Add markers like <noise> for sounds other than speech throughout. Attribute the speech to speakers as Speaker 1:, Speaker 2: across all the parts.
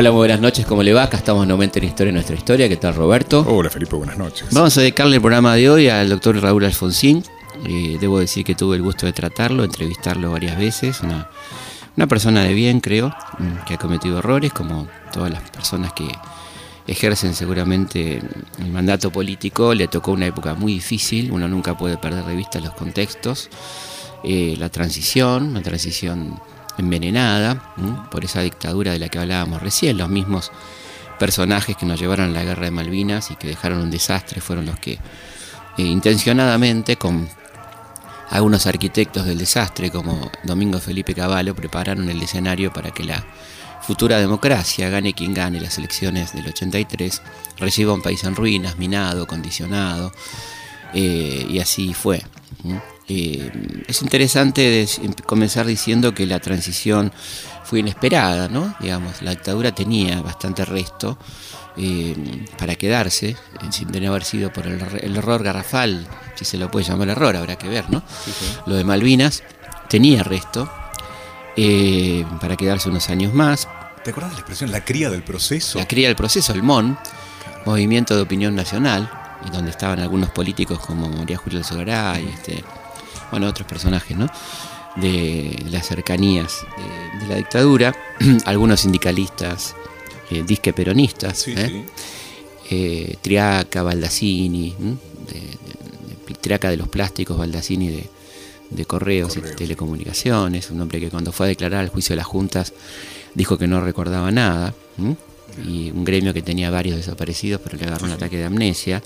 Speaker 1: Hola, muy buenas noches, ¿cómo le va? Acá estamos nuevamente en Historia de Nuestra Historia. ¿Qué tal, Roberto?
Speaker 2: Hola, Felipe, buenas noches.
Speaker 1: Vamos a dedicarle el programa de hoy al doctor Raúl Alfonsín. Eh, debo decir que tuve el gusto de tratarlo, entrevistarlo varias veces. Una, una persona de bien, creo, mm, que ha cometido errores, como todas las personas que ejercen seguramente el mandato político. Le tocó una época muy difícil, uno nunca puede perder de vista los contextos. Eh, la transición, una transición envenenada por esa dictadura de la que hablábamos recién. Los mismos personajes que nos llevaron a la guerra de Malvinas y que dejaron un desastre fueron los que eh, intencionadamente con algunos arquitectos del desastre como Domingo Felipe Cavallo prepararon el escenario para que la futura democracia, gane quien gane las elecciones del 83, reciba un país en ruinas, minado, condicionado, eh, y así fue. Eh, es interesante comenzar diciendo que la transición fue inesperada, ¿no? Digamos, la dictadura tenía bastante resto eh, para quedarse, eh, sin tener haber sido por el, error garrafal, si se lo puede llamar error, habrá que ver, ¿no? Lo de Malvinas tenía resto para quedarse unos años más.
Speaker 2: ¿Te acuerdas de la expresión la cría del proceso?
Speaker 1: La cría del proceso, el MON, Movimiento de Opinión Nacional, donde estaban algunos políticos como María Julia Sogaray, este, bueno, otros personajes, ¿no? De las cercanías de, la dictadura, <clears throat> algunos sindicalistas, eh, disque peronistas, ¿eh? Eh, Triaca, Baldassini, Triaca de los plásticos, Baldassini de, de correos, y telecomunicaciones, un hombre que cuando fue a declarar al juicio de las juntas dijo que no recordaba nada, y un gremio que tenía varios desaparecidos, pero le agarró un ataque de amnesia.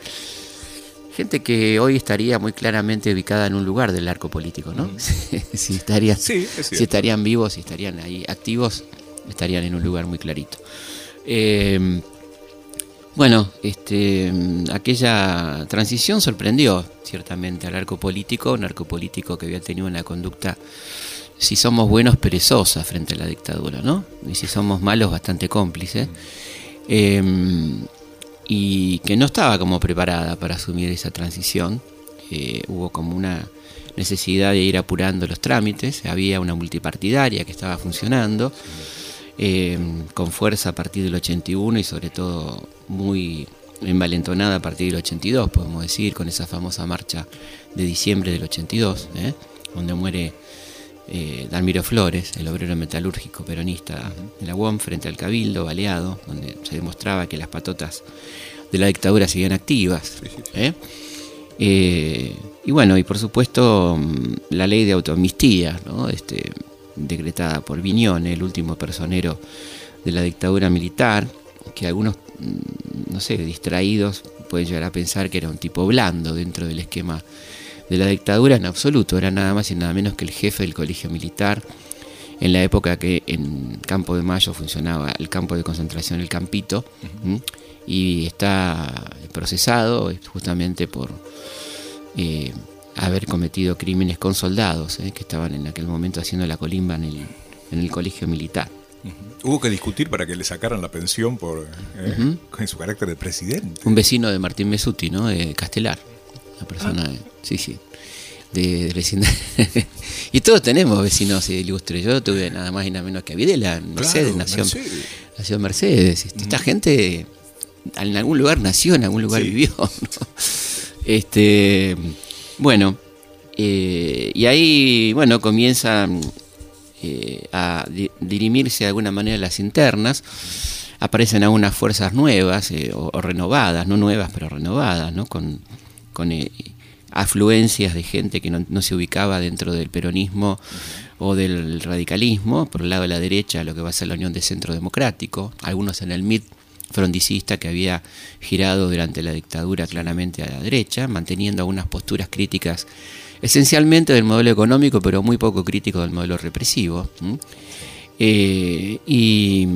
Speaker 1: Gente que hoy estaría muy claramente ubicada en un lugar del arco político, ¿no? Mm. <laughs> si, estarían, si estarían vivos, si estarían ahí activos, estarían en un lugar muy clarito. Eh, bueno, este, aquella transición sorprendió ciertamente al arco político, un arco político que había tenido una conducta, si somos buenos, perezosa frente a la dictadura, ¿no? Y si somos malos, bastante cómplice. Eh, y que no estaba como preparada para asumir esa transición. Eh, hubo como una necesidad de ir apurando los trámites, había una multipartidaria que estaba funcionando eh, con fuerza a partir del 81 y sobre todo muy envalentonada a partir del 82, podemos decir, con esa famosa marcha de diciembre del 82, ¿eh? donde muere eh, Dalmiro Flores, el obrero metalúrgico peronista de la UOM, frente al Cabildo, baleado, donde se demostraba que las patotas de la dictadura siguen activas. ¿eh? Eh, y bueno, y por supuesto mm, la ley de autoamnistía, ¿no? este, decretada por Viñone, el último personero de la dictadura militar, que algunos, mm, no sé, distraídos pueden llegar a pensar que era un tipo blando dentro del esquema de la dictadura en absoluto, era nada más y nada menos que el jefe del colegio militar en la época que en Campo de Mayo funcionaba el campo de concentración El Campito y está procesado justamente por eh, haber cometido crímenes con soldados eh, que estaban en aquel momento haciendo la colimba en el, en el colegio militar.
Speaker 2: Hubo que discutir para que le sacaran la pensión por eh, su carácter de presidente.
Speaker 1: Un vecino de Martín Mesuti, ¿no? De Castelar. La persona, ah. sí, sí. De, de <laughs> y todos tenemos vecinos ilustres. Yo tuve nada más y nada menos que a Videla, Mercedes, nació, Mercedes. Mercedes. Esta gente en algún lugar nació, en algún lugar vivió. <laughs> Este, bueno, eh, y ahí, bueno, comienzan eh, a dirimirse de alguna manera las internas. Aparecen algunas fuerzas nuevas eh, o, renovadas, no nuevas, pero renovadas, ¿no? Con con eh, afluencias de gente que no, se ubicaba dentro del peronismo o del radicalismo, por el lado de la derecha lo que va a ser la Unión de Centro Democrático, algunos en el MIT frondicista que había girado durante la dictadura claramente a la derecha, manteniendo algunas posturas críticas esencialmente del modelo económico, pero muy poco crítico del modelo represivo. Eh, y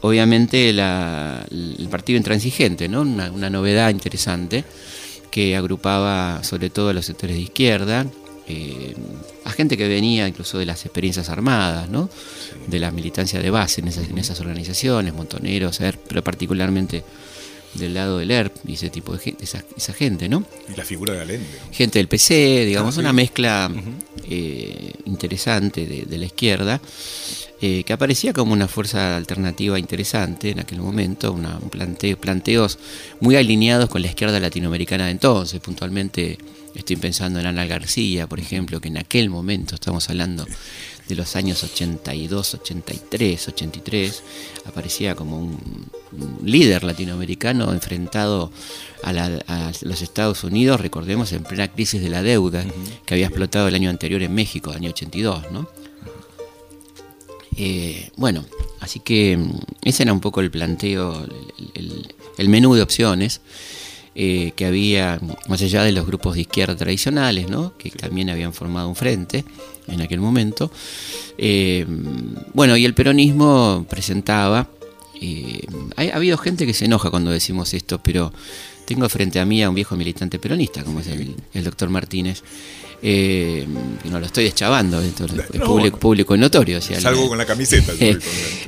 Speaker 1: obviamente el partido intransigente, ¿no? una novedad interesante que agrupaba sobre todo a los sectores de izquierda, eh, a gente que venía incluso de las experiencias armadas, ¿no? de la militancia de base en esas, en esas organizaciones, montoneros, ERP, pero particularmente del lado del ERP y ese tipo de gente, esa, esa gente, ¿no?
Speaker 2: Y la figura de Allende.
Speaker 1: Gente del PC, digamos,
Speaker 2: Ah, sí.
Speaker 1: una mezcla eh, interesante de, de la izquierda, eh, que aparecía como una fuerza alternativa interesante en aquel momento, una, un planteo, planteos muy alineados con la izquierda latinoamericana de entonces, puntualmente estoy pensando en Ana García, por ejemplo, que en aquel momento, estamos hablando de los años 82, 83, 83, aparecía como un, un líder latinoamericano enfrentado a, la- a los Estados Unidos, recordemos, en plena crisis de la deuda que había explotado el año anterior en México, el año 82, ¿no? Eh, bueno, así que mm, ese era un poco el planteo, el, el- el menú de opciones eh, que había, más allá de los grupos de izquierda tradicionales, ¿no? que también habían formado un frente en aquel momento. Eh, bueno, y el peronismo presentaba, ha, ha habido gente que se enoja cuando decimos esto, pero tengo frente a mí a un viejo militante peronista, como es el, el doctor Martínez. Eh, no lo estoy deschavando, esto es público, público notorio. o sea,
Speaker 2: Salgo
Speaker 1: la-
Speaker 2: con la camiseta. <laughs>
Speaker 1: eh,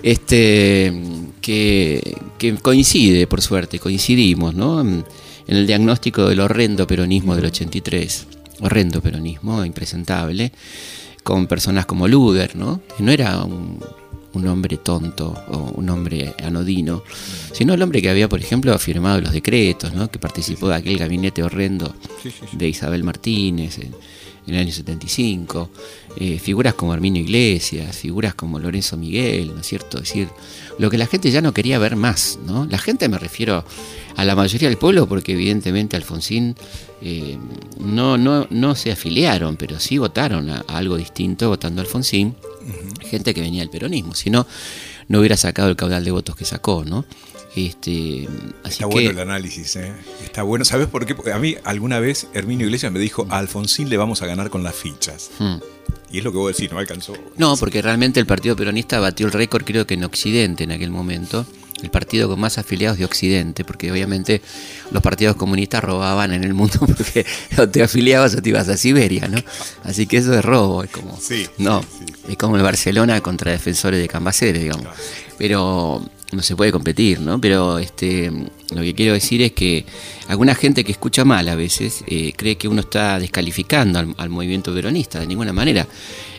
Speaker 1: este que, que coincide, por suerte, coincidimos, ¿no? En, el diagnóstico del horrendo peronismo del 83, horrendo peronismo, impresentable, con personas como Luder, ¿no? Que no era un, un hombre tonto o un hombre anodino, sino el hombre que había, por ejemplo, firmado los decretos, ¿no? Que participó de aquel gabinete horrendo de Isabel Martínez en, en el año 75, eh, figuras como Arminio Iglesias, figuras como Lorenzo Miguel, ¿no es cierto? Es decir, lo que la gente ya no quería ver más, ¿no? La gente me refiero a la mayoría del pueblo porque evidentemente Alfonsín eh, no, no, no se afiliaron, pero sí votaron a, a algo distinto votando a Alfonsín, gente que venía del peronismo, si no, no hubiera sacado el caudal de votos que sacó, ¿no? Este, así
Speaker 2: Está
Speaker 1: que,
Speaker 2: bueno el análisis, ¿eh? Está bueno. ¿Sabes por qué? Porque a mí alguna vez Herminio Iglesias me dijo, a Alfonsín le vamos a ganar con las fichas.
Speaker 1: Hmm.
Speaker 2: Y es lo que vos decís, no alcanzó.
Speaker 1: No, porque realmente el Partido Peronista batió el récord, creo que en Occidente en aquel momento, el partido con más afiliados de Occidente, porque obviamente los partidos comunistas robaban en el mundo <laughs> porque o te afiliabas o te ibas a Siberia, ¿no? Así que eso es robo, es como.
Speaker 2: Sí,
Speaker 1: No,
Speaker 2: sí, sí.
Speaker 1: es como el Barcelona contra defensores de Cambaceres, digamos. Pero no se puede competir, ¿no? Pero este, lo que quiero decir es que alguna gente que escucha mal a veces eh, cree que uno está descalificando al, al movimiento peronista, de ninguna manera.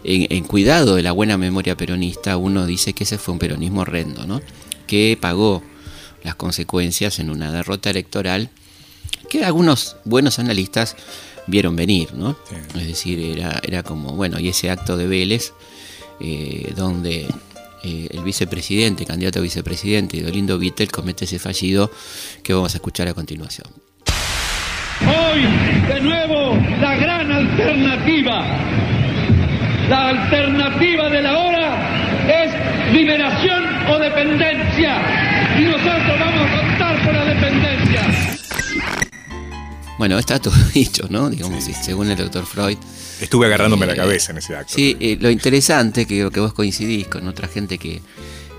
Speaker 1: En, en cuidado de la buena memoria peronista, uno dice que ese fue un peronismo horrendo, ¿no? Que pagó las consecuencias en una derrota electoral que algunos buenos analistas vieron venir, ¿no?
Speaker 2: Sí.
Speaker 1: Es decir, era, era como, bueno, y ese acto de Vélez, eh, donde eh, el vicepresidente, candidato a vicepresidente, Dolindo Vittel, comete ese fallido que vamos a escuchar a continuación.
Speaker 3: Hoy, de nuevo, la gran alternativa. La alternativa de la hora es liberación o dependencia. Y nosotros vamos a optar por la dependencia.
Speaker 1: Bueno, está todo <laughs> dicho, ¿no? Digamos, según el doctor Freud.
Speaker 2: Estuve agarrándome la cabeza en ese acto.
Speaker 1: Sí, eh, lo interesante que, que vos coincidís con otra gente que,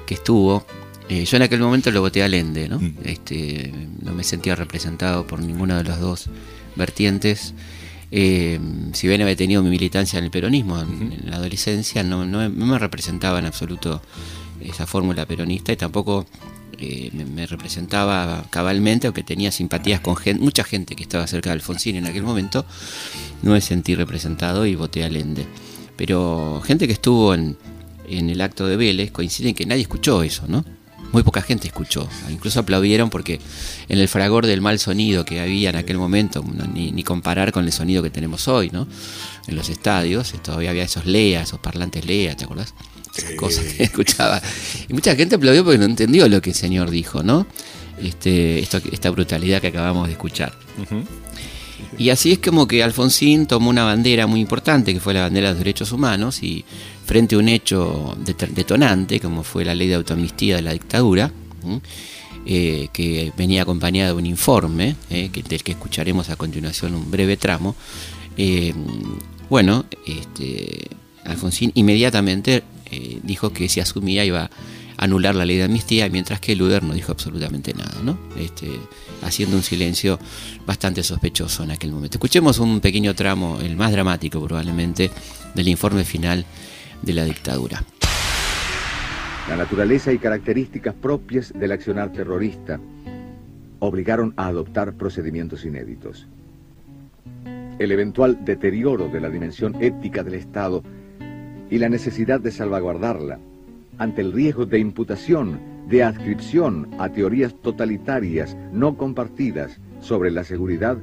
Speaker 1: que estuvo. eh, yo en aquel momento lo voté a Lende, ¿no?
Speaker 2: Mm.
Speaker 1: Este, no me sentía representado por ninguna de las dos vertientes. Eh, si bien había tenido mi militancia en el peronismo en, en la adolescencia, no, no, no me representaba en absoluto esa fórmula peronista y tampoco me, representaba cabalmente, aunque tenía simpatías con gen- mucha gente que estaba cerca de Alfonsín en aquel momento, no me sentí representado y voté a Lende. Pero gente que estuvo en, en el acto de Vélez coincide en que nadie escuchó eso, ¿no? Muy poca gente escuchó, incluso aplaudieron porque en el fragor del mal sonido que había en aquel momento, ni comparar con el sonido que tenemos hoy, ¿no? En los estadios, eh, todavía había esos LEA, esos parlantes LEA, ¿te acordás? Esas cosas que <laughs> escuchaba. Y mucha gente aplaudió porque no entendió lo que el señor dijo, ¿no? Este, esto, esta brutalidad que acabamos de escuchar. Y así es como que Alfonsín tomó una bandera muy importante, que fue la bandera de los derechos humanos, y frente a un hecho det- detonante, como fue la ley de autoamnistía de la dictadura, eh, que venía acompañada de un informe, eh, que, del que escucharemos a continuación un breve tramo, eh, bueno, este, Alfonsín inmediatamente dijo que si asumía iba anular la ley de amnistía, mientras que Luder no dijo absolutamente nada, ¿no? Este, haciendo un silencio bastante sospechoso en aquel momento. Escuchemos un pequeño tramo, el más dramático probablemente, del informe final de la dictadura.
Speaker 4: La naturaleza y características propias del accionar terrorista obligaron a adoptar procedimientos inéditos. El eventual deterioro de la dimensión ética del Estado y la necesidad de salvaguardarla ante el riesgo de imputación, de adscripción a teorías totalitarias no compartidas sobre la seguridad,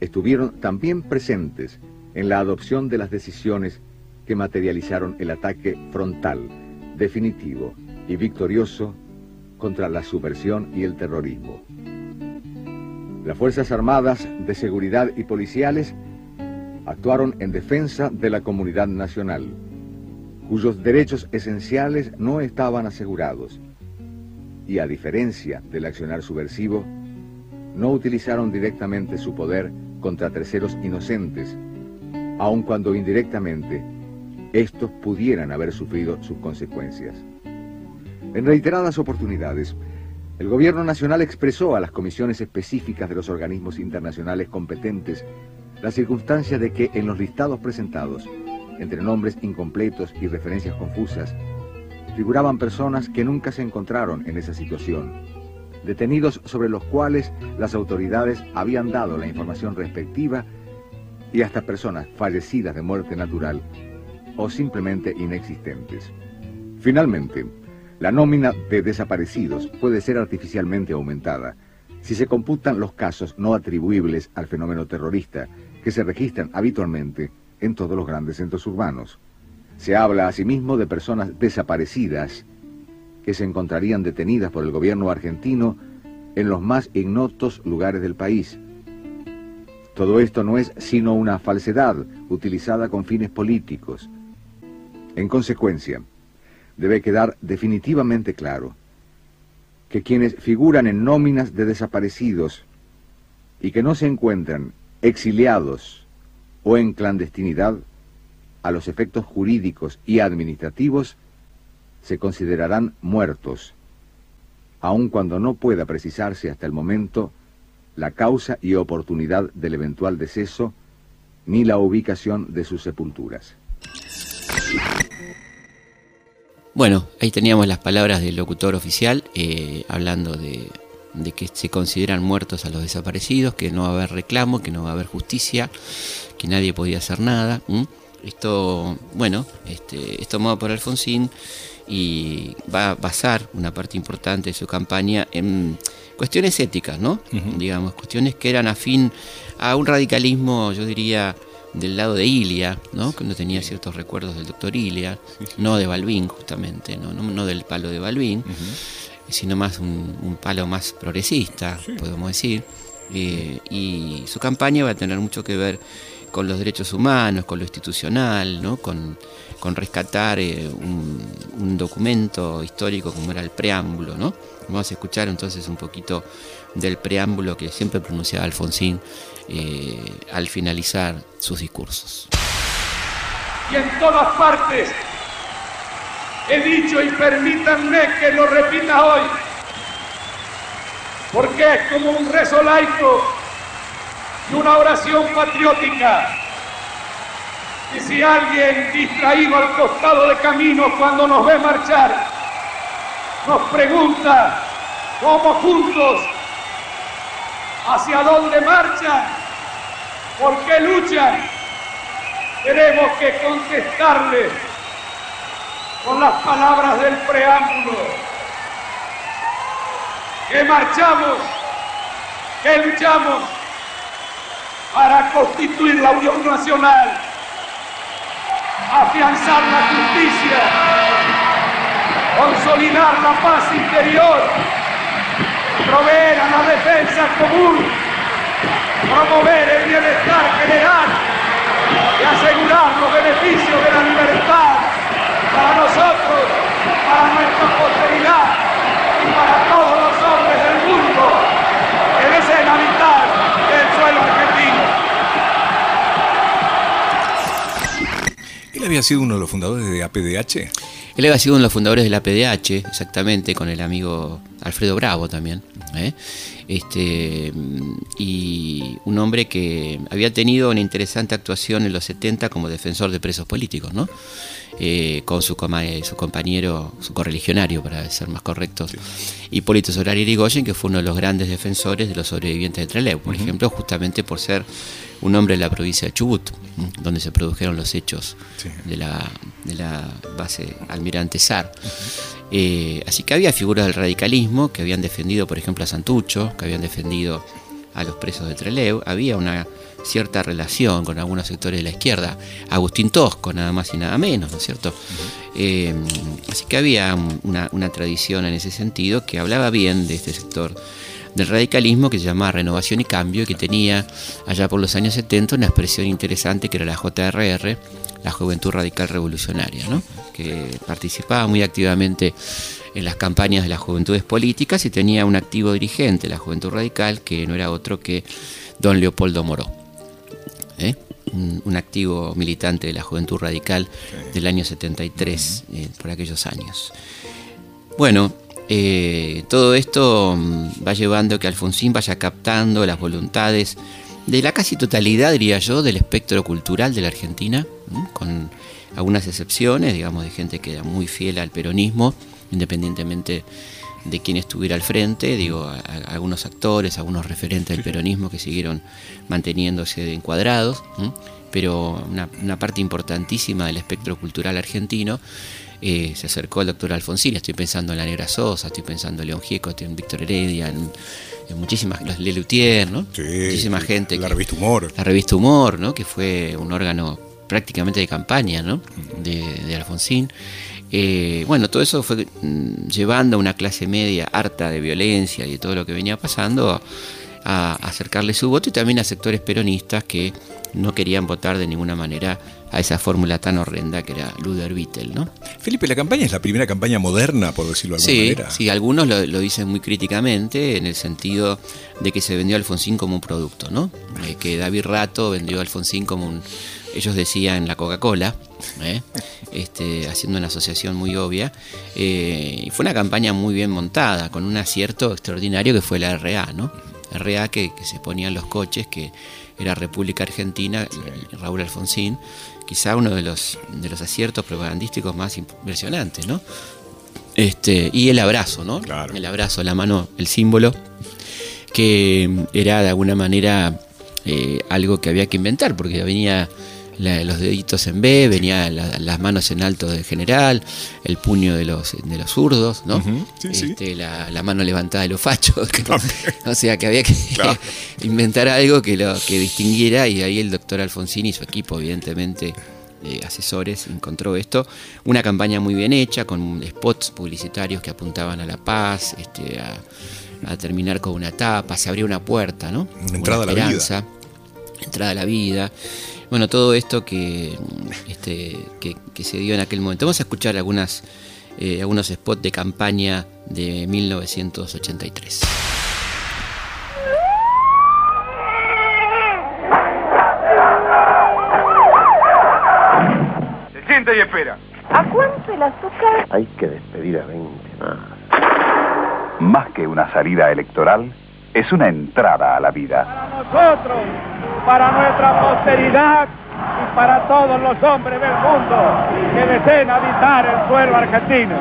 Speaker 4: estuvieron también presentes en la adopción de las decisiones que materializaron el ataque frontal, definitivo y victorioso contra la subversión y el terrorismo. Las Fuerzas Armadas de Seguridad y Policiales actuaron en defensa de la comunidad nacional, cuyos derechos esenciales no estaban asegurados, y a diferencia del accionar subversivo, no utilizaron directamente su poder contra terceros inocentes, aun cuando indirectamente estos pudieran haber sufrido sus consecuencias. En reiteradas oportunidades, el Gobierno Nacional expresó a las comisiones específicas de los organismos internacionales competentes la circunstancia de que en los listados presentados, entre nombres incompletos y referencias confusas, figuraban personas que nunca se encontraron en esa situación, detenidos sobre los cuales las autoridades habían dado la información respectiva y hasta personas fallecidas de muerte natural o simplemente inexistentes. Finalmente, la nómina de desaparecidos puede ser artificialmente aumentada si se computan los casos no atribuibles al fenómeno terrorista que se registran habitualmente en todos los grandes centros urbanos. Se habla asimismo de personas desaparecidas que se encontrarían detenidas por el gobierno argentino en los más ignotos lugares del país. Todo esto no es sino una falsedad utilizada con fines políticos, en consecuencia, debe quedar definitivamente claro que quienes figuran en nóminas de desaparecidos y que no se encuentran exiliados o en clandestinidad, a los efectos jurídicos y administrativos, se considerarán muertos, aun cuando no pueda precisarse hasta el momento la causa y oportunidad del eventual deceso ni la ubicación de sus sepulturas.
Speaker 1: Bueno, ahí teníamos las palabras del locutor oficial eh, hablando de, que se consideran muertos a los desaparecidos, que no va a haber reclamo, que no va a haber justicia, que nadie podía hacer nada. Esto, bueno, este, es tomado por Alfonsín y va a basar una parte importante de su campaña en cuestiones éticas, ¿no? Digamos, cuestiones que eran afín a un radicalismo, yo diría, del lado de Ilia, ¿no? cuando tenía ciertos recuerdos del doctor Ilia, no de Balbín justamente, no, no, del palo de Balbín, sino más un, palo más progresista, podemos decir. Eh, y su campaña va a tener mucho que ver con los derechos humanos, con lo institucional, ¿no? con, rescatar eh, un, documento histórico como era el preámbulo. ¿no? Vamos a escuchar entonces un poquito del preámbulo que siempre pronunciaba Alfonsín eh, al finalizar sus discursos.
Speaker 5: Y en todas partes he dicho y permítanme que lo repita hoy, porque es como un rezo laico y una oración patriótica. Y si alguien distraído al costado de camino cuando nos ve marchar, nos pregunta cómo juntos hacia dónde marchan, por qué luchan. Tenemos que contestarle con las palabras del preámbulo. Que marchamos, que luchamos para constituir la Unión Nacional, afianzar la justicia, consolidar la paz interior proveer a la defensa común, promover el bienestar general y asegurar los beneficios de la para nosotros, para nuestra posteridad y para todos los hombres del mundo que deseen habitar el suelo argentino.
Speaker 2: ¿Él había sido uno de los fundadores de APDH?
Speaker 1: Él había sido uno de los fundadores de la PDH, exactamente, con el amigo Alfredo Bravo también. ¿eh? Este, y un hombre que había tenido una interesante actuación en los 70 como defensor de presos políticos, ¿no? Eh, con su, su compañero, su correligionario, para ser más correctos, Hipólito Solari Irigoyen, que fue uno de los grandes defensores de los sobrevivientes de Trelew, por ejemplo, justamente por ser un hombre de la provincia de Chubut, donde se produjeron los hechos de, la, de, la, base Almirante Sar. Eh, así que había figuras del radicalismo que habían defendido, por ejemplo, a Santucho, que habían defendido a los presos de Trelew. Había una cierta relación con algunos sectores de la izquierda. Agustín Tosco, nada más y nada menos, ¿no es cierto? Eh, así que había una, una, tradición en ese sentido que hablaba bien de este sector del radicalismo que se llamaba Renovación y Cambio y que tenía allá por los años 70 una expresión interesante que era la JRR, la Juventud Radical Revolucionaria, ¿no? que participaba muy activamente en las campañas de las juventudes políticas y tenía un activo dirigente, la Juventud Radical, que no era otro que don Leopoldo Moró. ¿eh? Un, activo militante de la Juventud Radical del año 73, eh, por aquellos años. Bueno, eh, todo esto mm, va llevando a que Alfonsín vaya captando las voluntades de la casi totalidad, diría yo, del espectro cultural de la Argentina, con algunas excepciones, digamos, de gente que era muy fiel al peronismo, independientemente de quién estuviera al frente, digo, algunos actores, algunos referentes del peronismo que siguieron manteniéndose encuadrados, pero una, parte importantísima del espectro cultural argentino eh, se acercó al doctor Alfonsín, estoy pensando en la Negra Sosa, estoy pensando en León Gieco, en Víctor Heredia, en, muchísimas, los Lelutier, ¿no? muchísima gente.
Speaker 2: La revista Humor.
Speaker 1: La revista Humor, ¿no? Que fue un órgano prácticamente de campaña, ¿no? de Alfonsín. Eh, bueno, todo eso fue mm, llevando a una clase media harta de violencia y de todo lo que venía pasando a, acercarle su voto y también a sectores peronistas que no querían votar de ninguna manera a esa fórmula tan horrenda que era Luder Vittel, ¿no?
Speaker 2: Felipe, la campaña es la primera campaña moderna, por decirlo de alguna manera.
Speaker 1: Sí, algunos lo, dicen muy críticamente en el sentido de que se vendió a Alfonsín como un producto, ¿no? Eh, que David Rato vendió a Alfonsín como un, ellos decían la Coca-Cola, ¿eh? este, haciendo una asociación muy obvia. Eh, y fue una campaña muy bien montada, con un acierto extraordinario que fue la RA, ¿no? RA que, se ponían los coches, que era República Argentina, Raúl Alfonsín, quizá uno de los, de los aciertos propagandísticos más impresionantes, ¿no? Este, y el abrazo, ¿no? El abrazo, la mano, el símbolo, que era de alguna manera eh, algo que había que inventar, porque venía los deditos en B, venía las manos en alto del general, el puño de los, de los zurdos, ¿no? Este, la, mano levantada de los fachos. <laughs> o sea que había que <laughs> inventar algo que lo que distinguiera y ahí el doctor Alfonsín y su equipo, evidentemente, asesores, encontró esto. Una campaña muy bien hecha, con spots publicitarios que apuntaban a la paz, este, a, terminar con una tapa, se abría una puerta, ¿no?
Speaker 2: entrada a la vida.
Speaker 1: Entrada a la vida. Bueno, todo esto que, este, que, se dio en aquel momento. Vamos a escuchar algunas, eh, algunos spots de campaña de 1983.
Speaker 5: Se siente y espera.
Speaker 6: ¿A cuánto el azúcar?
Speaker 7: Hay que despedir a 20 más. Más que una salida electoral, es una entrada a la vida.
Speaker 5: Para nosotros para nuestra posteridad y para todos los hombres del mundo que deseen habitar el suelo argentino.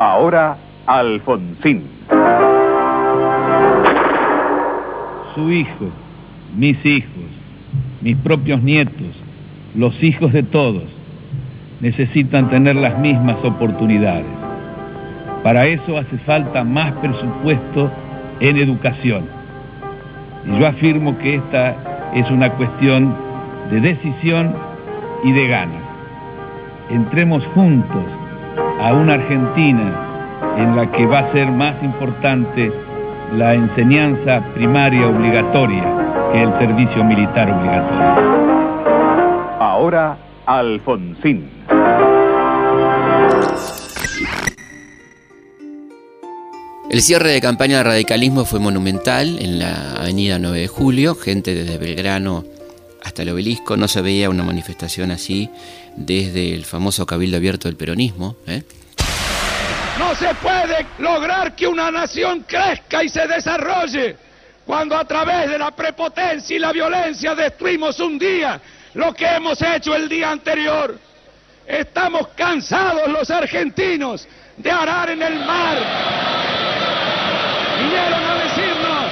Speaker 7: Ahora, Alfonsín.
Speaker 8: Su hijo, mis hijos, mis propios nietos, los hijos de todos, necesitan tener las mismas oportunidades. Para eso hace falta más presupuesto en educación y yo afirmo que esta es una cuestión de decisión y de ganas. Entremos juntos a una Argentina en la que va a ser más importante la enseñanza primaria obligatoria que el servicio militar obligatorio.
Speaker 7: Ahora, Alfonsín.
Speaker 1: El cierre de campaña de radicalismo fue monumental en la avenida 9 de Julio, gente desde Belgrano hasta el obelisco, no se veía una manifestación así desde el famoso Cabildo Abierto del Peronismo. ¿eh?
Speaker 5: No se puede lograr que una nación crezca y se desarrolle cuando a través de la prepotencia y la violencia destruimos un día lo que hemos hecho el día anterior. Estamos cansados los argentinos de arar en el mar. Vinieron a decirnos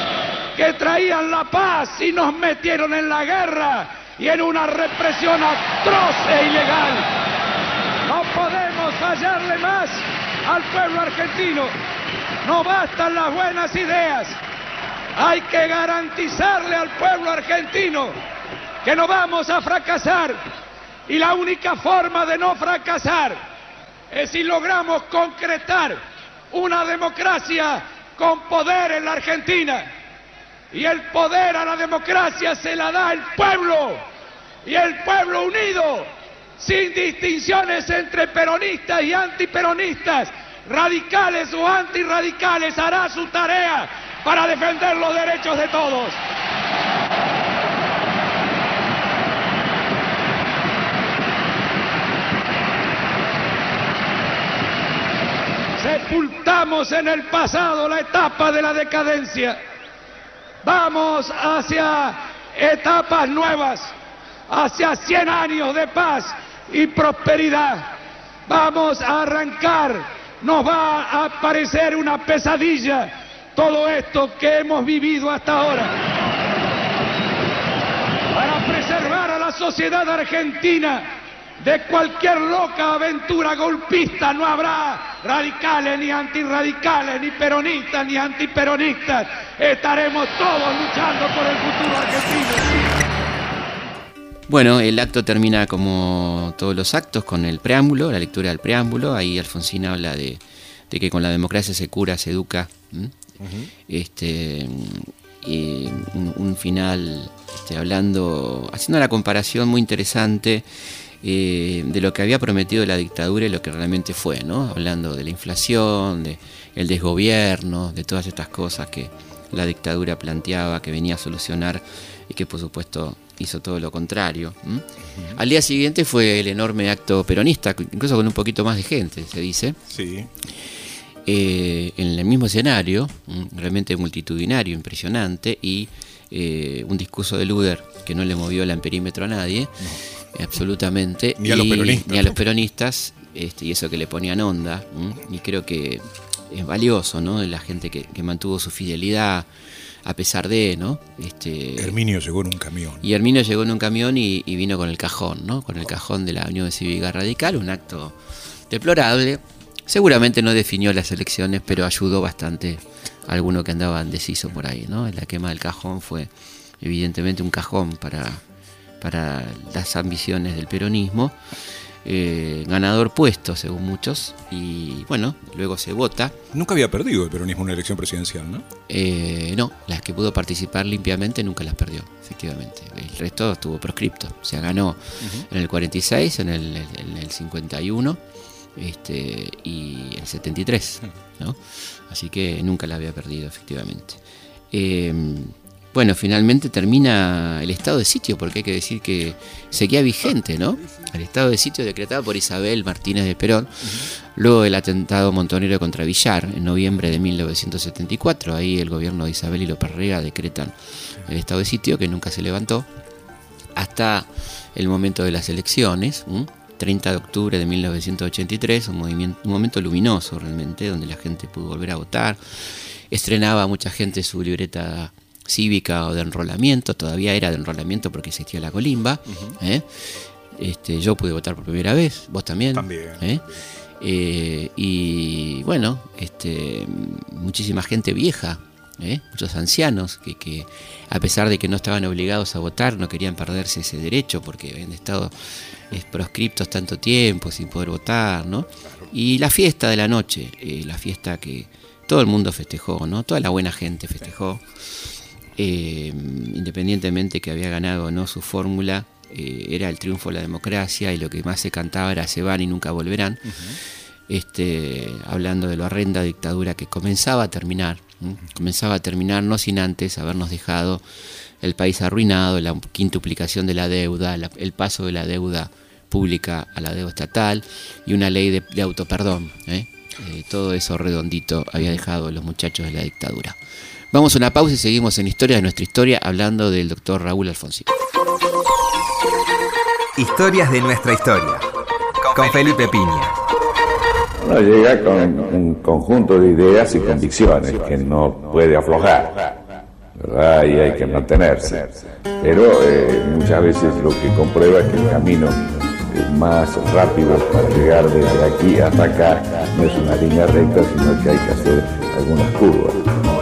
Speaker 5: que traían la paz y nos metieron en la guerra y en una represión atroz e ilegal. No podemos fallarle más al pueblo argentino. No bastan las buenas ideas. Hay que garantizarle al pueblo argentino que no vamos a fracasar. Y la única forma de no fracasar es si logramos concretar una democracia con poder en la Argentina. Y el poder a la democracia se la da el pueblo. Y el pueblo unido, sin distinciones entre peronistas y antiperonistas, radicales o antirradicales, hará su tarea para defender los derechos de todos. Sepultamos en el pasado la etapa de la decadencia. Vamos hacia etapas nuevas, hacia 100 años de paz y prosperidad. Vamos a arrancar, nos va a parecer una pesadilla todo esto que hemos vivido hasta ahora. Para preservar a la sociedad argentina de cualquier loca aventura golpista, no habrá radicales, ni antirradicales, ni peronistas, ni antiperonistas. Estaremos todos luchando por el futuro argentino.
Speaker 1: Bueno, el acto termina como todos los actos con el preámbulo, la lectura del preámbulo. Ahí Alfonsín habla de, de que con la democracia se cura, se educa. este, y un, un final este, hablando, haciendo una comparación muy interesante eh, de lo que había prometido la dictadura y lo que realmente fue, ¿no? Hablando de la inflación, de el desgobierno, de todas estas cosas que la dictadura planteaba, que venía a solucionar y que por supuesto hizo todo lo contrario. Al día siguiente fue el enorme acto peronista, incluso con un poquito más de gente, se dice.
Speaker 2: Sí.
Speaker 1: Eh, en el mismo escenario, realmente multitudinario, impresionante, y eh, un discurso de Luder que no le movió el amperímetro a nadie, absolutamente.
Speaker 2: Ni a los peronistas,
Speaker 1: Ni a los peronistas, este, y eso que le ponían onda, y creo que es valioso, ¿no? La gente que, que mantuvo su fidelidad a pesar de, ¿no? Este,
Speaker 2: Herminio llegó en un camión.
Speaker 1: y Herminio llegó en un camión y, y vino con el cajón, ¿no? Con el cajón de la Unión Cívica Radical, un acto deplorable. Seguramente no definió las elecciones, pero ayudó bastante a alguno que andaba indeciso por ahí, ¿no? La quema del cajón fue evidentemente un cajón para, para las ambiciones del peronismo. Eh, ganador puesto, según muchos, y bueno, luego se vota.
Speaker 2: Nunca había perdido el peronismo una elección presidencial, ¿no?
Speaker 1: Eh, no, las que pudo participar limpiamente nunca las perdió, efectivamente. El resto estuvo proscripto. O sea, ganó en el 46, en el, en el 51 este, y el 73. ¿no? Así que nunca la había perdido, efectivamente. Eh, bueno, finalmente termina el estado de sitio, porque hay que decir que seguía vigente, ¿no? El estado de sitio decretado por Isabel Martínez de Perón, luego del atentado montonero contra Villar, en noviembre de 1974. Ahí el gobierno de Isabel y López Rega decretan el estado de sitio, que nunca se levantó, hasta el momento de las elecciones. ¿m? 30 de octubre de 1983, un, movimiento, un momento luminoso realmente, donde la gente pudo volver a votar. Estrenaba mucha gente su libreta cívica o de enrolamiento, todavía era de enrolamiento porque existía la colimba. ¿eh? este, yo pude votar por primera vez, vos también.
Speaker 2: También,
Speaker 1: ¿eh? Eh, y bueno, este, muchísima gente vieja, ¿eh? muchos ancianos que, que a pesar de que no estaban obligados a votar, no querían perderse ese derecho porque habían estado proscriptos tanto tiempo sin poder votar, ¿no? Y la fiesta de la noche, la fiesta que todo el mundo festejó, ¿no? Toda la buena gente festejó, eh, independientemente que había ganado o no su fórmula, eh, era el triunfo de la democracia y lo que más se cantaba era se van y nunca volverán. este, hablando de la horrenda dictadura que comenzaba a terminar, comenzaba a terminar no sin antes habernos dejado el país arruinado, la quintuplicación de la deuda, la- el paso de la deuda pública a la deuda estatal y una ley de, de autoperdón. Eh, todo eso redondito había dejado los muchachos de la dictadura. Vamos a una pausa y seguimos en Historia de nuestra historia hablando del doctor Raúl Alfonsín.
Speaker 9: Historias de nuestra historia. Con Felipe Piña.
Speaker 10: Uno llega con un conjunto de ideas y convicciones que no puede aflojar, ¿verdad? Y hay que mantenerse. Pero eh, muchas veces lo que comprueba es que el camino más rápido para llegar desde aquí hasta acá no es una línea recta, sino que hay que hacer algunas curvas.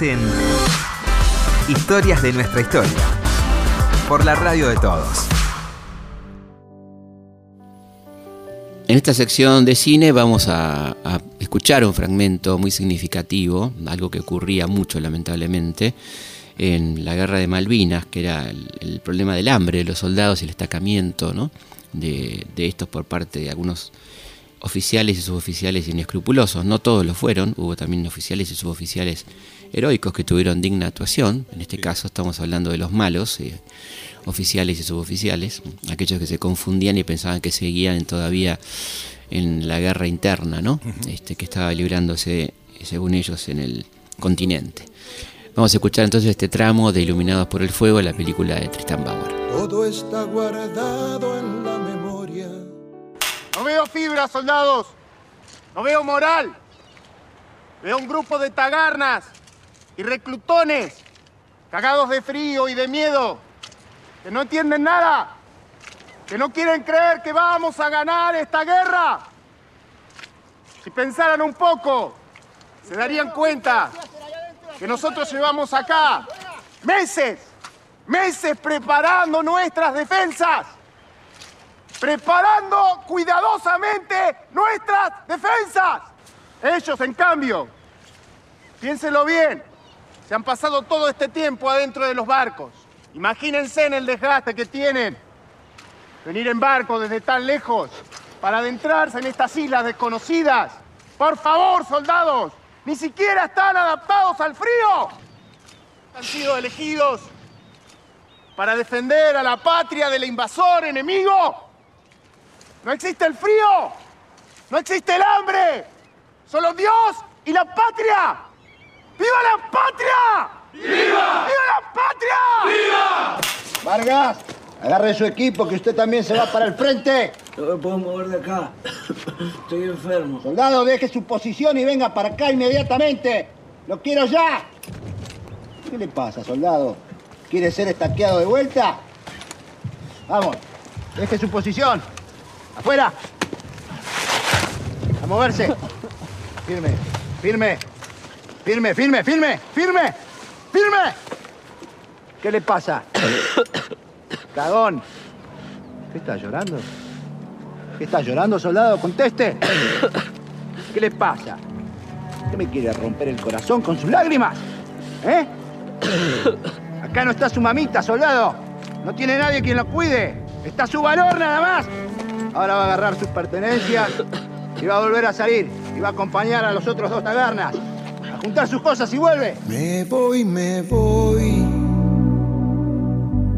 Speaker 11: En
Speaker 9: Historias de nuestra historia. Por la radio de todos.
Speaker 1: En esta sección de cine vamos a, escuchar un fragmento muy significativo, algo que ocurría mucho lamentablemente en la guerra de Malvinas, que era el, problema del hambre de los soldados y el destacamiento ¿no? de, de estos por parte de algunos oficiales y suboficiales inescrupulosos. No todos lo fueron, hubo también oficiales y suboficiales heroicos que tuvieron digna actuación. En este caso estamos hablando de los malos, eh, oficiales y suboficiales, aquellos que se confundían y pensaban que seguían todavía en la guerra interna, ¿no? Este, que estaba librándose, según ellos, en el continente. Vamos a escuchar entonces este tramo de Iluminados por el Fuego, la película de Tristan Bauer.
Speaker 12: Todo está guardado en la memoria.
Speaker 13: No veo fibra, soldados. No veo moral. Veo un grupo de tagarnas y reclutones, cagados de frío y de miedo, que no entienden nada, que no quieren creer que vamos a ganar esta guerra. Si pensaran un poco, se darían cuenta que nosotros llevamos acá meses, meses preparando nuestras defensas preparando cuidadosamente nuestras defensas. Ellos, en cambio, piénselo bien, se han pasado todo este tiempo adentro de los barcos. Imagínense en el desgaste que tienen venir en barco desde tan lejos para adentrarse en estas islas desconocidas. Por favor, soldados, ni siquiera están adaptados al frío. Han sido elegidos para defender a la patria del invasor enemigo. No existe el frío, no existe el hambre, solo Dios y la patria. ¡Viva la patria! ¡Viva! ¡Viva la patria! ¡Viva!
Speaker 14: Vargas, agarre su equipo que usted también se va para el frente.
Speaker 11: No me puedo mover de acá. Estoy enfermo.
Speaker 14: Soldado, deje su posición y venga para acá inmediatamente. Lo quiero ya. ¿Qué le pasa, soldado? ¿Quiere ser estaqueado de vuelta? Vamos, deje su posición. ¡Afuera! A moverse. Firme, firme, firme, firme, firme, firme, firme. ¿Qué le pasa? <coughs> Cagón. ¿Qué está llorando? ¿Qué está llorando, soldado? Conteste. <coughs> ¿Qué le pasa? ¿Qué me quiere romper el corazón con sus lágrimas? ¿Eh? <coughs> Acá no está su mamita, soldado. No tiene nadie quien lo cuide. Está su valor nada más. Ahora va a agarrar sus pertenencias y va a volver a salir. Y va a acompañar a los otros dos tabernas. Juntar sus cosas y vuelve.
Speaker 12: Me voy, me voy,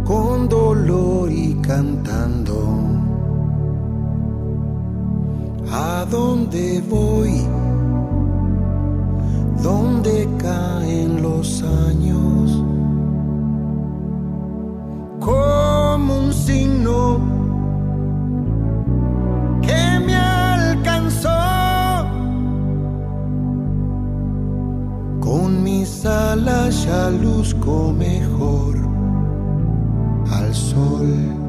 Speaker 12: con dolor y cantando. ¿A dónde voy? ¿Dónde caen los años? Como un signo mis alas ya luzco mejor al sol.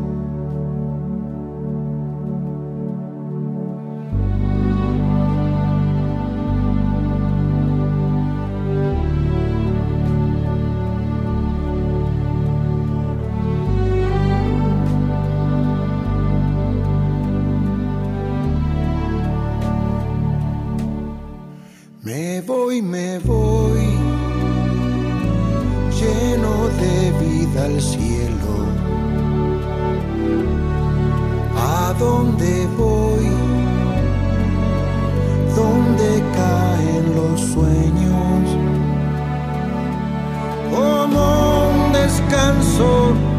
Speaker 12: soul.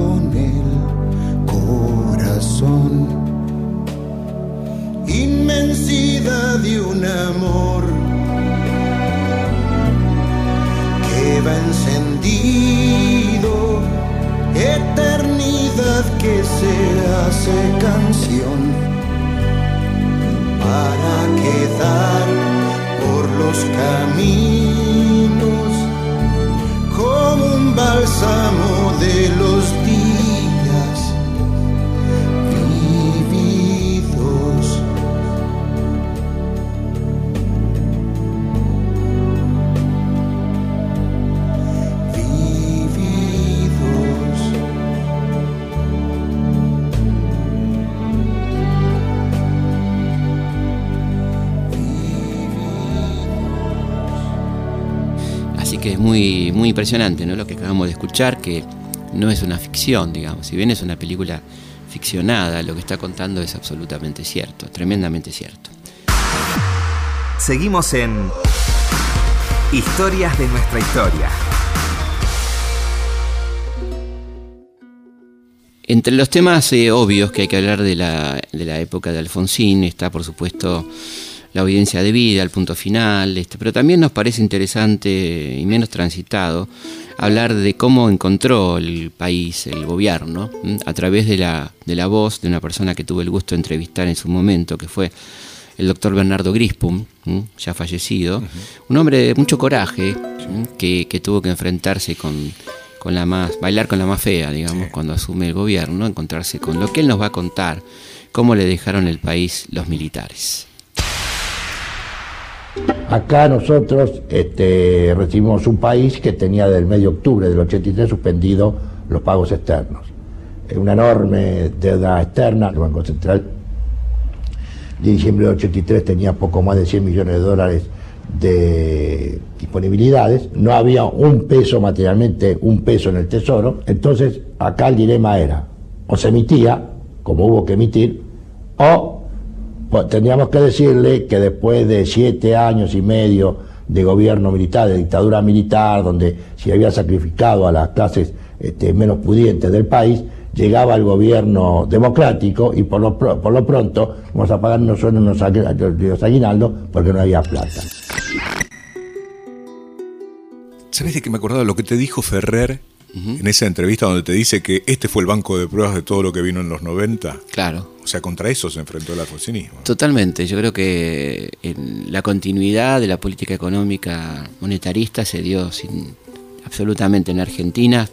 Speaker 12: Con el corazón. Inmensidad de un amor que va encendido, eternidad que se hace canción para quedar por los caminos como un bálsamo de los
Speaker 1: que es muy, muy impresionante ¿no? lo que acabamos de escuchar, que no es una ficción, digamos. Si bien es una película ficcionada, lo que está contando es absolutamente cierto, tremendamente cierto.
Speaker 9: Seguimos en Historias de nuestra historia.
Speaker 1: Entre los temas eh, obvios que hay que hablar de la, de la época de Alfonsín está, por supuesto, la audiencia de vida, el punto final, este, pero también nos parece interesante y menos transitado hablar de cómo encontró el país, el gobierno, a través de la, de la voz de una persona que tuve el gusto de entrevistar en su momento, que fue el doctor Bernardo Grispum, ya fallecido, un hombre de mucho coraje que tuvo que enfrentarse con, con la más, bailar con la más fea, digamos, cuando asume el gobierno, encontrarse con lo que él nos va a contar, cómo le dejaron el país los militares.
Speaker 15: Acá nosotros este, recibimos un país que tenía del medio de octubre del 83 suspendido los pagos externos. Eh, Una enorme deuda externa, el Banco Central. De diciembre del 83 tenía poco más de 100 millones de dólares de disponibilidades, no había un peso materialmente, un peso en el tesoro, entonces acá el dilema era, o se emitía, como hubo que emitir, o tendríamos que decirle que después de siete años y medio de gobierno militar, de dictadura militar, donde se había sacrificado a las clases este, menos pudientes del país, llegaba el gobierno democrático y por lo, pronto vamos a pagar agui- los aguinaldos, porque no había plata.
Speaker 2: ¿Sabes de qué me acordaba lo que te dijo Ferrer en esa entrevista donde te dice que este fue el banco de pruebas de todo lo que vino en los 90?
Speaker 1: Claro.
Speaker 2: O sea, contra eso se enfrentó el alfonsinismo.
Speaker 1: Totalmente, yo creo que en la continuidad de la política económica monetarista se dio sin, absolutamente en Argentina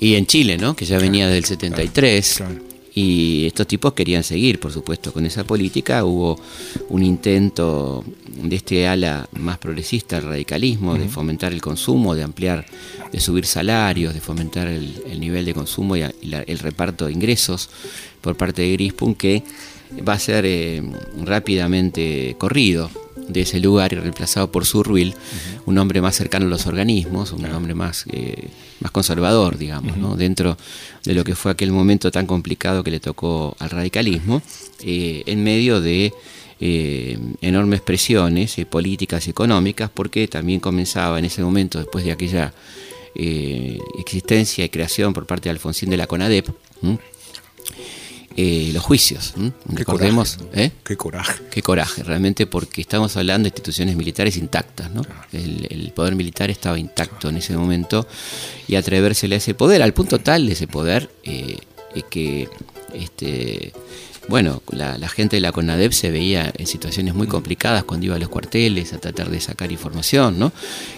Speaker 1: y en Chile, ¿no? que ya venía del 73. Y estos tipos querían seguir, por supuesto, con esa política. Hubo un intento de este ala más progresista, el radicalismo, de fomentar el consumo, de ampliar, de subir salarios, de fomentar el, el nivel de consumo y, a- y la- el reparto de ingresos por parte de Grispum, que va a ser eh, rápidamente corrido de ese lugar y reemplazado por Surruil, un hombre más cercano a los organismos, un hombre más, eh, más conservador, digamos, ¿no? dentro de lo que fue aquel momento tan complicado que le tocó al radicalismo, eh, en medio de eh, enormes presiones políticas y económicas, porque también comenzaba en ese momento, después de aquella existencia y creación por parte de Alfonsín de la CONADEP. Eh, los juicios. Recordemos,
Speaker 2: ¿eh? Qué coraje.
Speaker 1: Qué coraje, realmente, porque estamos hablando de instituciones militares intactas. ¿no? El, poder militar estaba intacto en ese momento y atrevérsele a ese poder, al punto tal de ese poder eh, que este, bueno, la, gente de la CONADEP se veía en situaciones muy complicadas cuando iba a los cuarteles a tratar de sacar información, ¿no?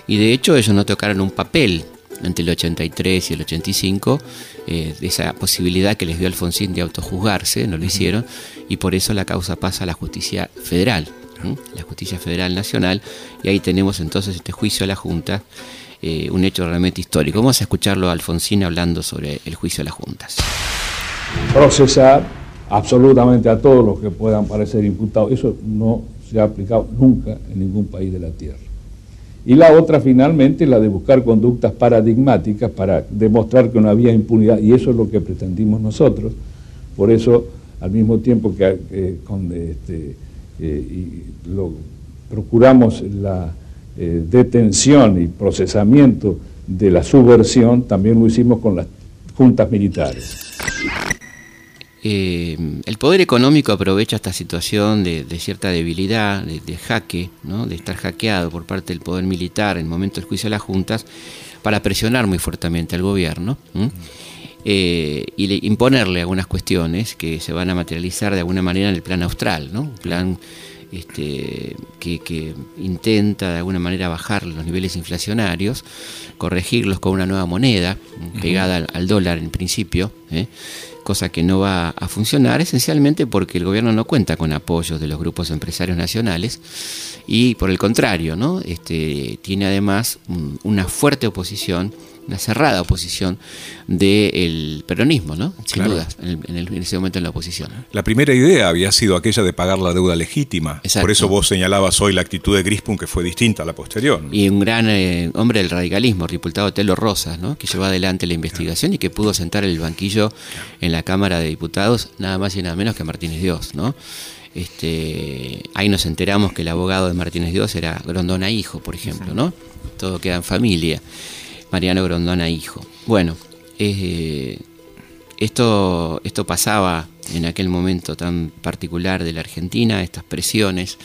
Speaker 1: Y de hecho ellos no tocaron un papel entre el 83 y el 85 eh, esa posibilidad que les dio Alfonsín de autojuzgarse, no lo hicieron, y por eso la causa pasa a la justicia federal, la justicia federal nacional, y ahí tenemos entonces este juicio a la Junta, eh, un hecho realmente histórico. Vamos a escucharlo a Alfonsín hablando sobre el juicio a las juntas.
Speaker 8: Procesar absolutamente a todos los que puedan parecer imputados. Eso no se ha aplicado nunca en ningún país de la Tierra. Y la otra, finalmente, la de buscar conductas paradigmáticas para demostrar que no había impunidad, y eso es lo que pretendimos nosotros. Por eso, al mismo tiempo que eh, este, eh, lo, procuramos la eh, detención y procesamiento de la subversión, también lo hicimos con las juntas militares.
Speaker 1: Eh, el poder económico aprovecha esta situación de, cierta debilidad, de, jaque, ¿no? de estar hackeado por parte del poder militar en el momento del juicio de las juntas, para presionar muy fuertemente al gobierno eh, y imponerle algunas cuestiones que se van a materializar de alguna manera en el plan austral, ¿no? un plan este, que, intenta de alguna manera bajar los niveles inflacionarios, corregirlos con una nueva moneda pegada al, dólar en principio. ¿eh? Cosa que no va a funcionar esencialmente porque el gobierno no cuenta con apoyos de los grupos empresarios nacionales y por el contrario, ¿no? este, tiene además una fuerte oposición una cerrada oposición del peronismo, ¿no? Sin duda, en, ese momento en la oposición.
Speaker 2: La primera idea había sido aquella de pagar la deuda legítima. Por eso vos señalabas hoy la actitud de Grispun que fue distinta a la posterior.
Speaker 1: Y un gran eh, hombre del radicalismo, diputado Telo Rosas, ¿no? que llevó adelante la investigación y que pudo sentar el banquillo en la Cámara de Diputados nada más y nada menos que Martínez Dios, ¿no? Este, ahí nos enteramos que el abogado de Martínez Dios era Grondona Hijo, por ejemplo, ¿no? Todo queda en familia. Mariano Grondona hijo. Bueno, eh, esto, esto pasaba en aquel momento tan particular de la Argentina, estas presiones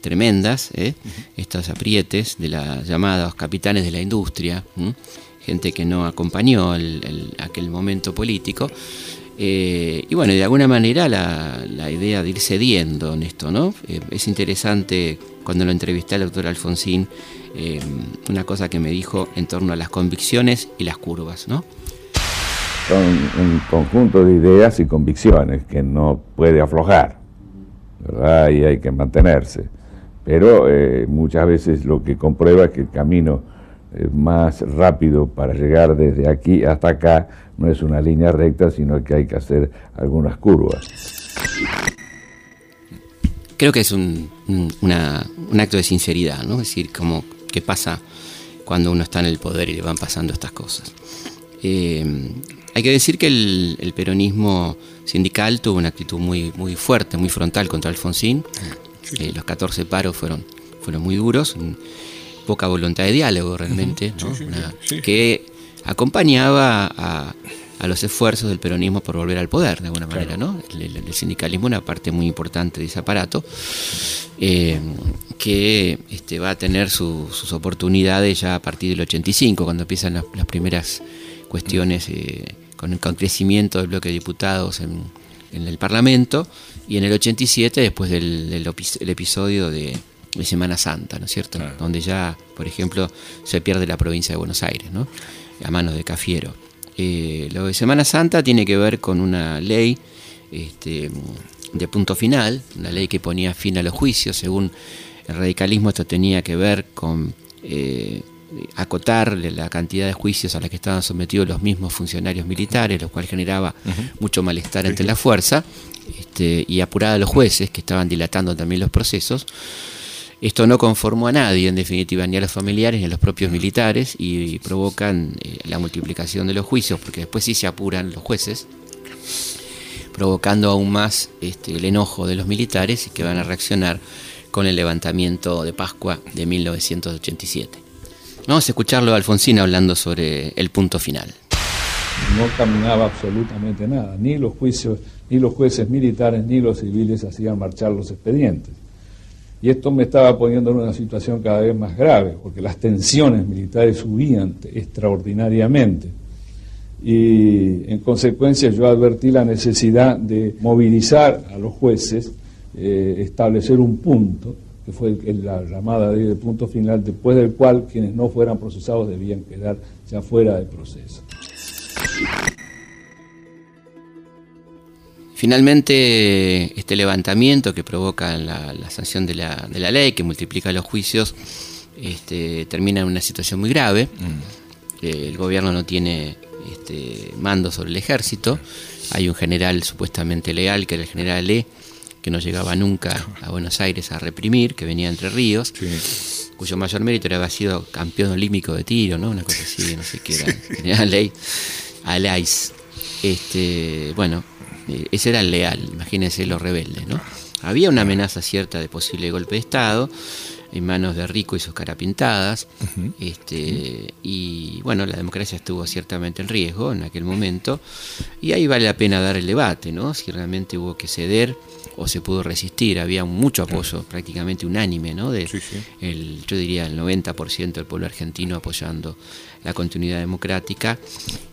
Speaker 1: tremendas, ¿eh? estos aprietes de los llamados capitanes de la industria, gente que no acompañó aquel momento político. Eh, y bueno, de alguna manera la, la, idea de ir cediendo en esto, ¿no? es interesante cuando lo entrevisté al doctor Alfonsín, eh, una cosa que me dijo en torno a las convicciones y las curvas, ¿no?
Speaker 10: Son un conjunto de ideas y convicciones que no puede aflojar, ¿verdad? Y hay que mantenerse. Pero eh, muchas veces lo que comprueba es que el camino eh, más rápido para llegar desde aquí hasta acá no es una línea recta, sino que hay que hacer algunas curvas
Speaker 1: creo que es un, acto de sinceridad, ¿no? Es decir, como qué pasa cuando uno está en el poder y le van pasando estas cosas. Eh, hay que decir que el, peronismo sindical tuvo una actitud muy, muy fuerte, muy frontal contra Alfonsín. Eh, los 14 paros fueron, fueron muy duros, poca voluntad de diálogo realmente, que acompañaba a, a los esfuerzos del peronismo por volver al poder, de alguna manera, ¿no? El, sindicalismo una parte muy importante de ese aparato, eh, que este, va a tener sus oportunidades ya a partir del 85, cuando empiezan las, primeras cuestiones eh, con el crecimiento del bloque de diputados en, el Parlamento, y en el 87, después del, episodio de, Semana Santa, ¿no es cierto? Donde ya, por ejemplo, se pierde la provincia de Buenos Aires, ¿no? A manos de Cafiero. Eh, lo de Semana Santa tiene que ver con una ley este, de punto final, una ley que ponía fin a los juicios. Según el radicalismo, esto tenía que ver con eh, acotar la cantidad de juicios a los que estaban sometidos los mismos funcionarios militares, lo cual generaba mucho malestar entre la fuerza este, y apurar a los jueces que estaban dilatando también los procesos. Esto no conformó a nadie, en definitiva, ni a los familiares ni a los propios militares, y, provocan eh, la multiplicación de los juicios, porque después sí se apuran los jueces, provocando aún más este, el enojo de los militares que van a reaccionar con el levantamiento de Pascua de 1987. Vamos a escucharlo a Alfonsín hablando sobre el punto final.
Speaker 8: no caminaba absolutamente nada, ni los juicios, ni los jueces militares, ni los civiles hacían marchar los expedientes. Y esto me estaba poniendo en una situación cada vez más grave, porque las tensiones militares subían extraordinariamente. Y en consecuencia yo advertí la necesidad de movilizar a los jueces, eh, establecer un punto, que fue la llamada de punto final, después del cual quienes no fueran procesados debían quedar ya fuera del proceso.
Speaker 1: Finalmente, este levantamiento que provoca la, la sanción de la, de la ley, que multiplica los juicios, este, termina en una situación muy grave. Eh, el gobierno no tiene este, mando sobre el ejército. Hay un general supuestamente leal, que era el general E, que no llegaba nunca a Buenos Aires a reprimir, que venía de Entre Ríos, cuyo mayor mérito era haber sido campeón olímpico de tiro, ¿no? Una cosa así, no sé qué era. <laughs> General Ley, Alais. Este, bueno, eh, ese era el leal, imagínense los rebeldes, ¿no? Había una amenaza cierta de posible golpe de Estado en manos de Rico y sus carapintadas. este, y bueno, la democracia estuvo ciertamente en riesgo en aquel momento. Y ahí vale la pena dar el debate, ¿no? Si realmente hubo que ceder o se pudo resistir. Había mucho apoyo, prácticamente unánime, ¿no? De el, yo diría el 90% del pueblo argentino apoyando la continuidad democrática.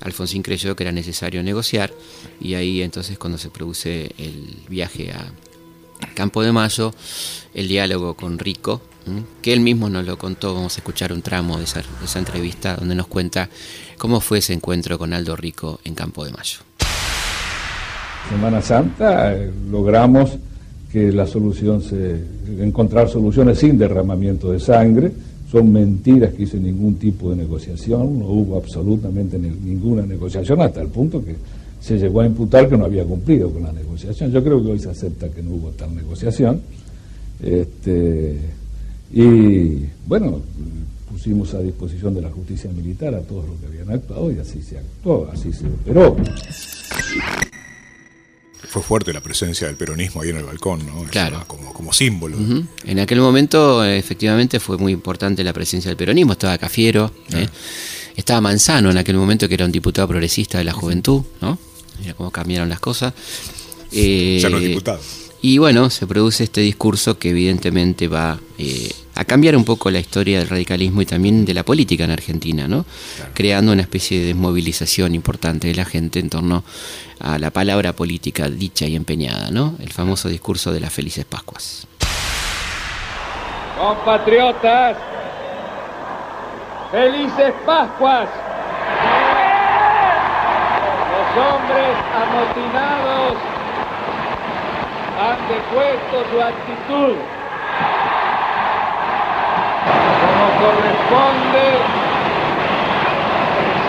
Speaker 1: Alfonsín creyó que era necesario negociar y ahí entonces cuando se produce el viaje a Campo de Mayo, el diálogo con Rico, que él mismo nos lo contó, vamos a escuchar un tramo de esa, de esa entrevista donde nos cuenta cómo fue ese encuentro con Aldo Rico en Campo de Mayo.
Speaker 8: Semana Santa eh, logramos que la solución se encontrar soluciones sin derramamiento de sangre. Son mentiras que hice ningún tipo de negociación, no hubo absolutamente ni- ninguna negociación hasta el punto que se llegó a imputar que no había cumplido con la negociación. Yo creo que hoy se acepta que no hubo tal negociación. Este, y bueno, pusimos a disposición de la justicia militar a todos los que habían actuado y así se actuó, así se operó.
Speaker 2: Fue fuerte la presencia del peronismo ahí en el balcón, ¿no?
Speaker 1: Claro.
Speaker 2: era Como, como símbolo.
Speaker 1: En aquel momento, eh, efectivamente, fue muy importante la presencia del peronismo. Estaba Cafiero, ¿eh? estaba Manzano en aquel momento, que era un diputado progresista de la juventud, ¿no? Mira cómo cambiaron las cosas. Eh,
Speaker 2: Ya no es diputado.
Speaker 1: Y bueno, se produce este discurso que evidentemente va eh, a cambiar un poco la historia del radicalismo y también de la política en Argentina, ¿no? Creando una especie de desmovilización importante de la gente en torno a la palabra política dicha y empeñada, ¿no? El famoso discurso de las felices Pascuas.
Speaker 5: Compatriotas, felices Pascuas. Los hombres amotinados han depuesto su actitud. Como corresponde,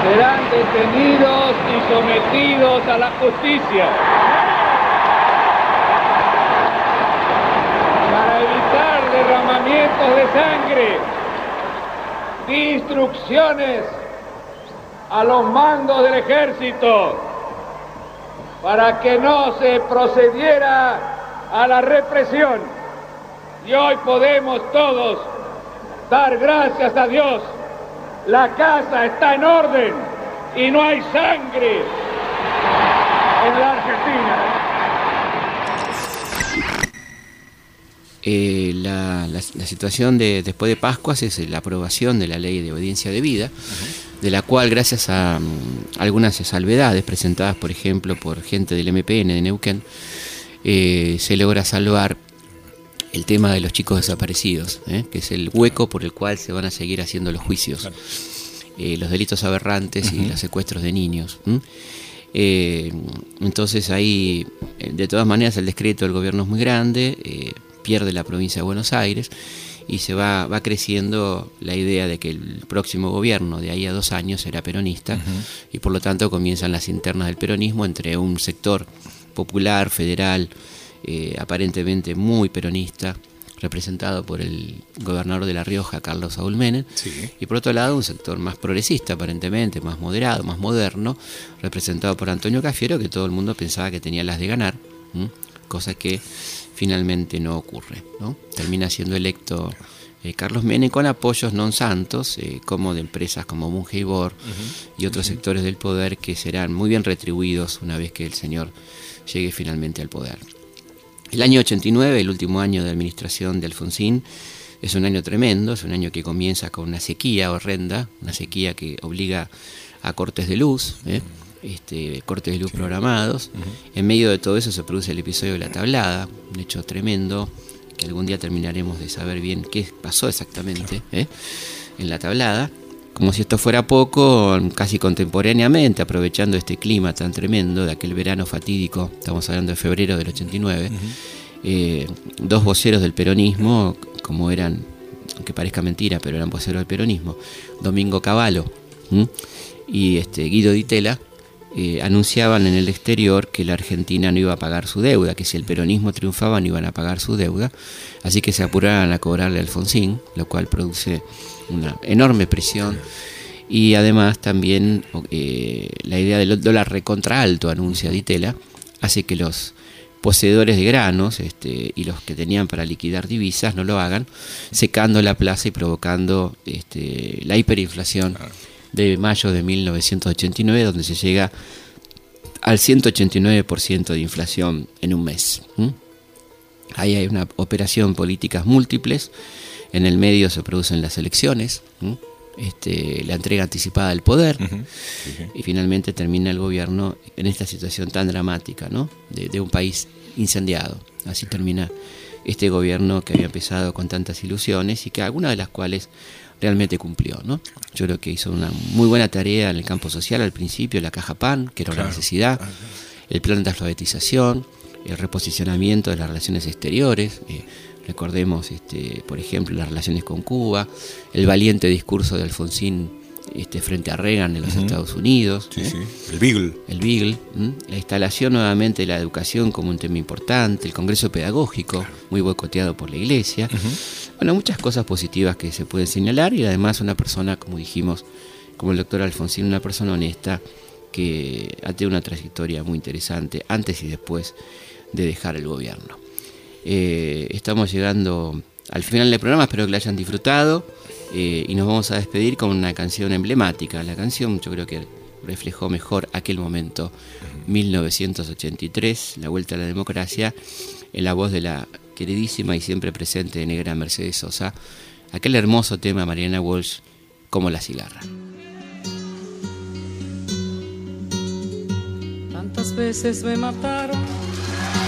Speaker 5: serán detenidos y sometidos a la justicia. Para evitar derramamientos de sangre, instrucciones a los mandos del ejército para que no se procediera a la represión. Y hoy podemos todos dar gracias a Dios. La casa está en orden y no hay sangre en la Argentina.
Speaker 1: Eh, la, la- la situación de después de Pascuas es la aprobación de la ley de obediencia debida, de la cual gracias a mm, algunas salvedades presentadas, por ejemplo, por gente del MPN de Neuquén, eh, se logra salvar el tema de los chicos desaparecidos, ¿eh? que es el hueco por el cual se van a seguir haciendo los juicios, eh, los delitos aberrantes y los secuestros de niños. ¿m? Eh, entonces ahí, eh, de todas maneras, el decreto del gobierno es muy grande, eh, pierde la provincia de Buenos Aires y se va, va creciendo la idea de que el próximo gobierno, de ahí a dos años, será peronista y por lo tanto comienzan las internas del peronismo entre un sector popular, federal, eh, aparentemente muy peronista, representado por el gobernador de La Rioja, Carlos Saúl Menem, y por otro lado un sector más progresista, aparentemente, más moderado, más moderno, representado por Antonio Cafiero, que todo el mundo pensaba que tenía las de ganar, ¿m? cosa que finalmente no ocurre. ¿no? Termina siendo electo eh, Carlos Menem con apoyos non santos, eh, como de empresas como Mungeibor y otros sectores del poder que serán muy bien retribuidos una vez que el señor llegue finalmente al poder. El año 89, el último año de administración de Alfonsín, es un año tremendo, es un año que comienza con una sequía horrenda, una sequía que obliga a cortes de luz, ¿eh? este, cortes de luz programados. En medio de todo eso se produce el episodio de la tablada, un hecho tremendo, que algún día terminaremos de saber bien qué pasó exactamente ¿eh? en la tablada. Como si esto fuera poco, casi contemporáneamente, aprovechando este clima tan tremendo de aquel verano fatídico, estamos hablando de febrero del 89, eh, dos voceros del peronismo, como eran, aunque parezca mentira, pero eran voceros del peronismo, Domingo Cavallo y este, Guido Di Tella, eh, anunciaban en el exterior que la Argentina no iba a pagar su deuda, que si el peronismo triunfaba no iban a pagar su deuda, así que se apuraran a cobrarle a Alfonsín, lo cual produce una enorme presión y además también eh, la idea del dólar recontra alto, anuncia Ditela, hace que los poseedores de granos este, y los que tenían para liquidar divisas no lo hagan, secando la plaza y provocando este, la hiperinflación de mayo de 1989, donde se llega al 189% de inflación en un mes. Ahí hay una operación políticas múltiples, en el medio se producen las elecciones, este, la entrega anticipada del poder, y finalmente termina el gobierno en esta situación tan dramática ¿no? de, de un país incendiado. Así termina este gobierno que había empezado con tantas ilusiones y que algunas de las cuales realmente cumplió. ¿no? Yo creo que hizo una muy buena tarea en el campo social al principio, la caja PAN, que era una necesidad, el plan de alfabetización, el reposicionamiento de las relaciones exteriores. Eh, recordemos, este, por ejemplo, las relaciones con Cuba, el valiente discurso de Alfonsín este, frente a Reagan en los Estados Unidos.
Speaker 2: ¿eh? El Beagle.
Speaker 1: El Beagle. La instalación nuevamente de la educación como un tema importante, el Congreso Pedagógico, muy boicoteado por la Iglesia. Bueno, muchas cosas positivas que se pueden señalar y además una persona, como dijimos, como el doctor Alfonsín, una persona honesta que ha tenido una trayectoria muy interesante antes y después de dejar el gobierno. Eh, estamos llegando al final del programa, espero que lo hayan disfrutado eh, y nos vamos a despedir con una canción emblemática. La canción yo creo que reflejó mejor aquel momento, 1983, la vuelta a la democracia, en la voz de la queridísima y siempre presente negra Mercedes Sosa, aquel hermoso tema Mariana Walsh, como la cigarra.
Speaker 16: Tantas veces me mataron,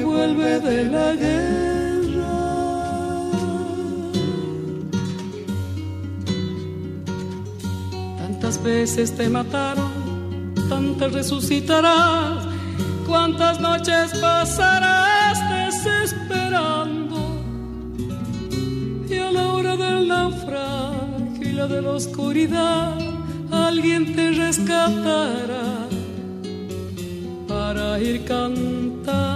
Speaker 16: vuelve de la guerra. Tantas veces te mataron, tantas resucitarás, cuántas noches pasarás desesperando y a la hora del naufragio y la de la oscuridad, alguien te rescatará para ir cantando,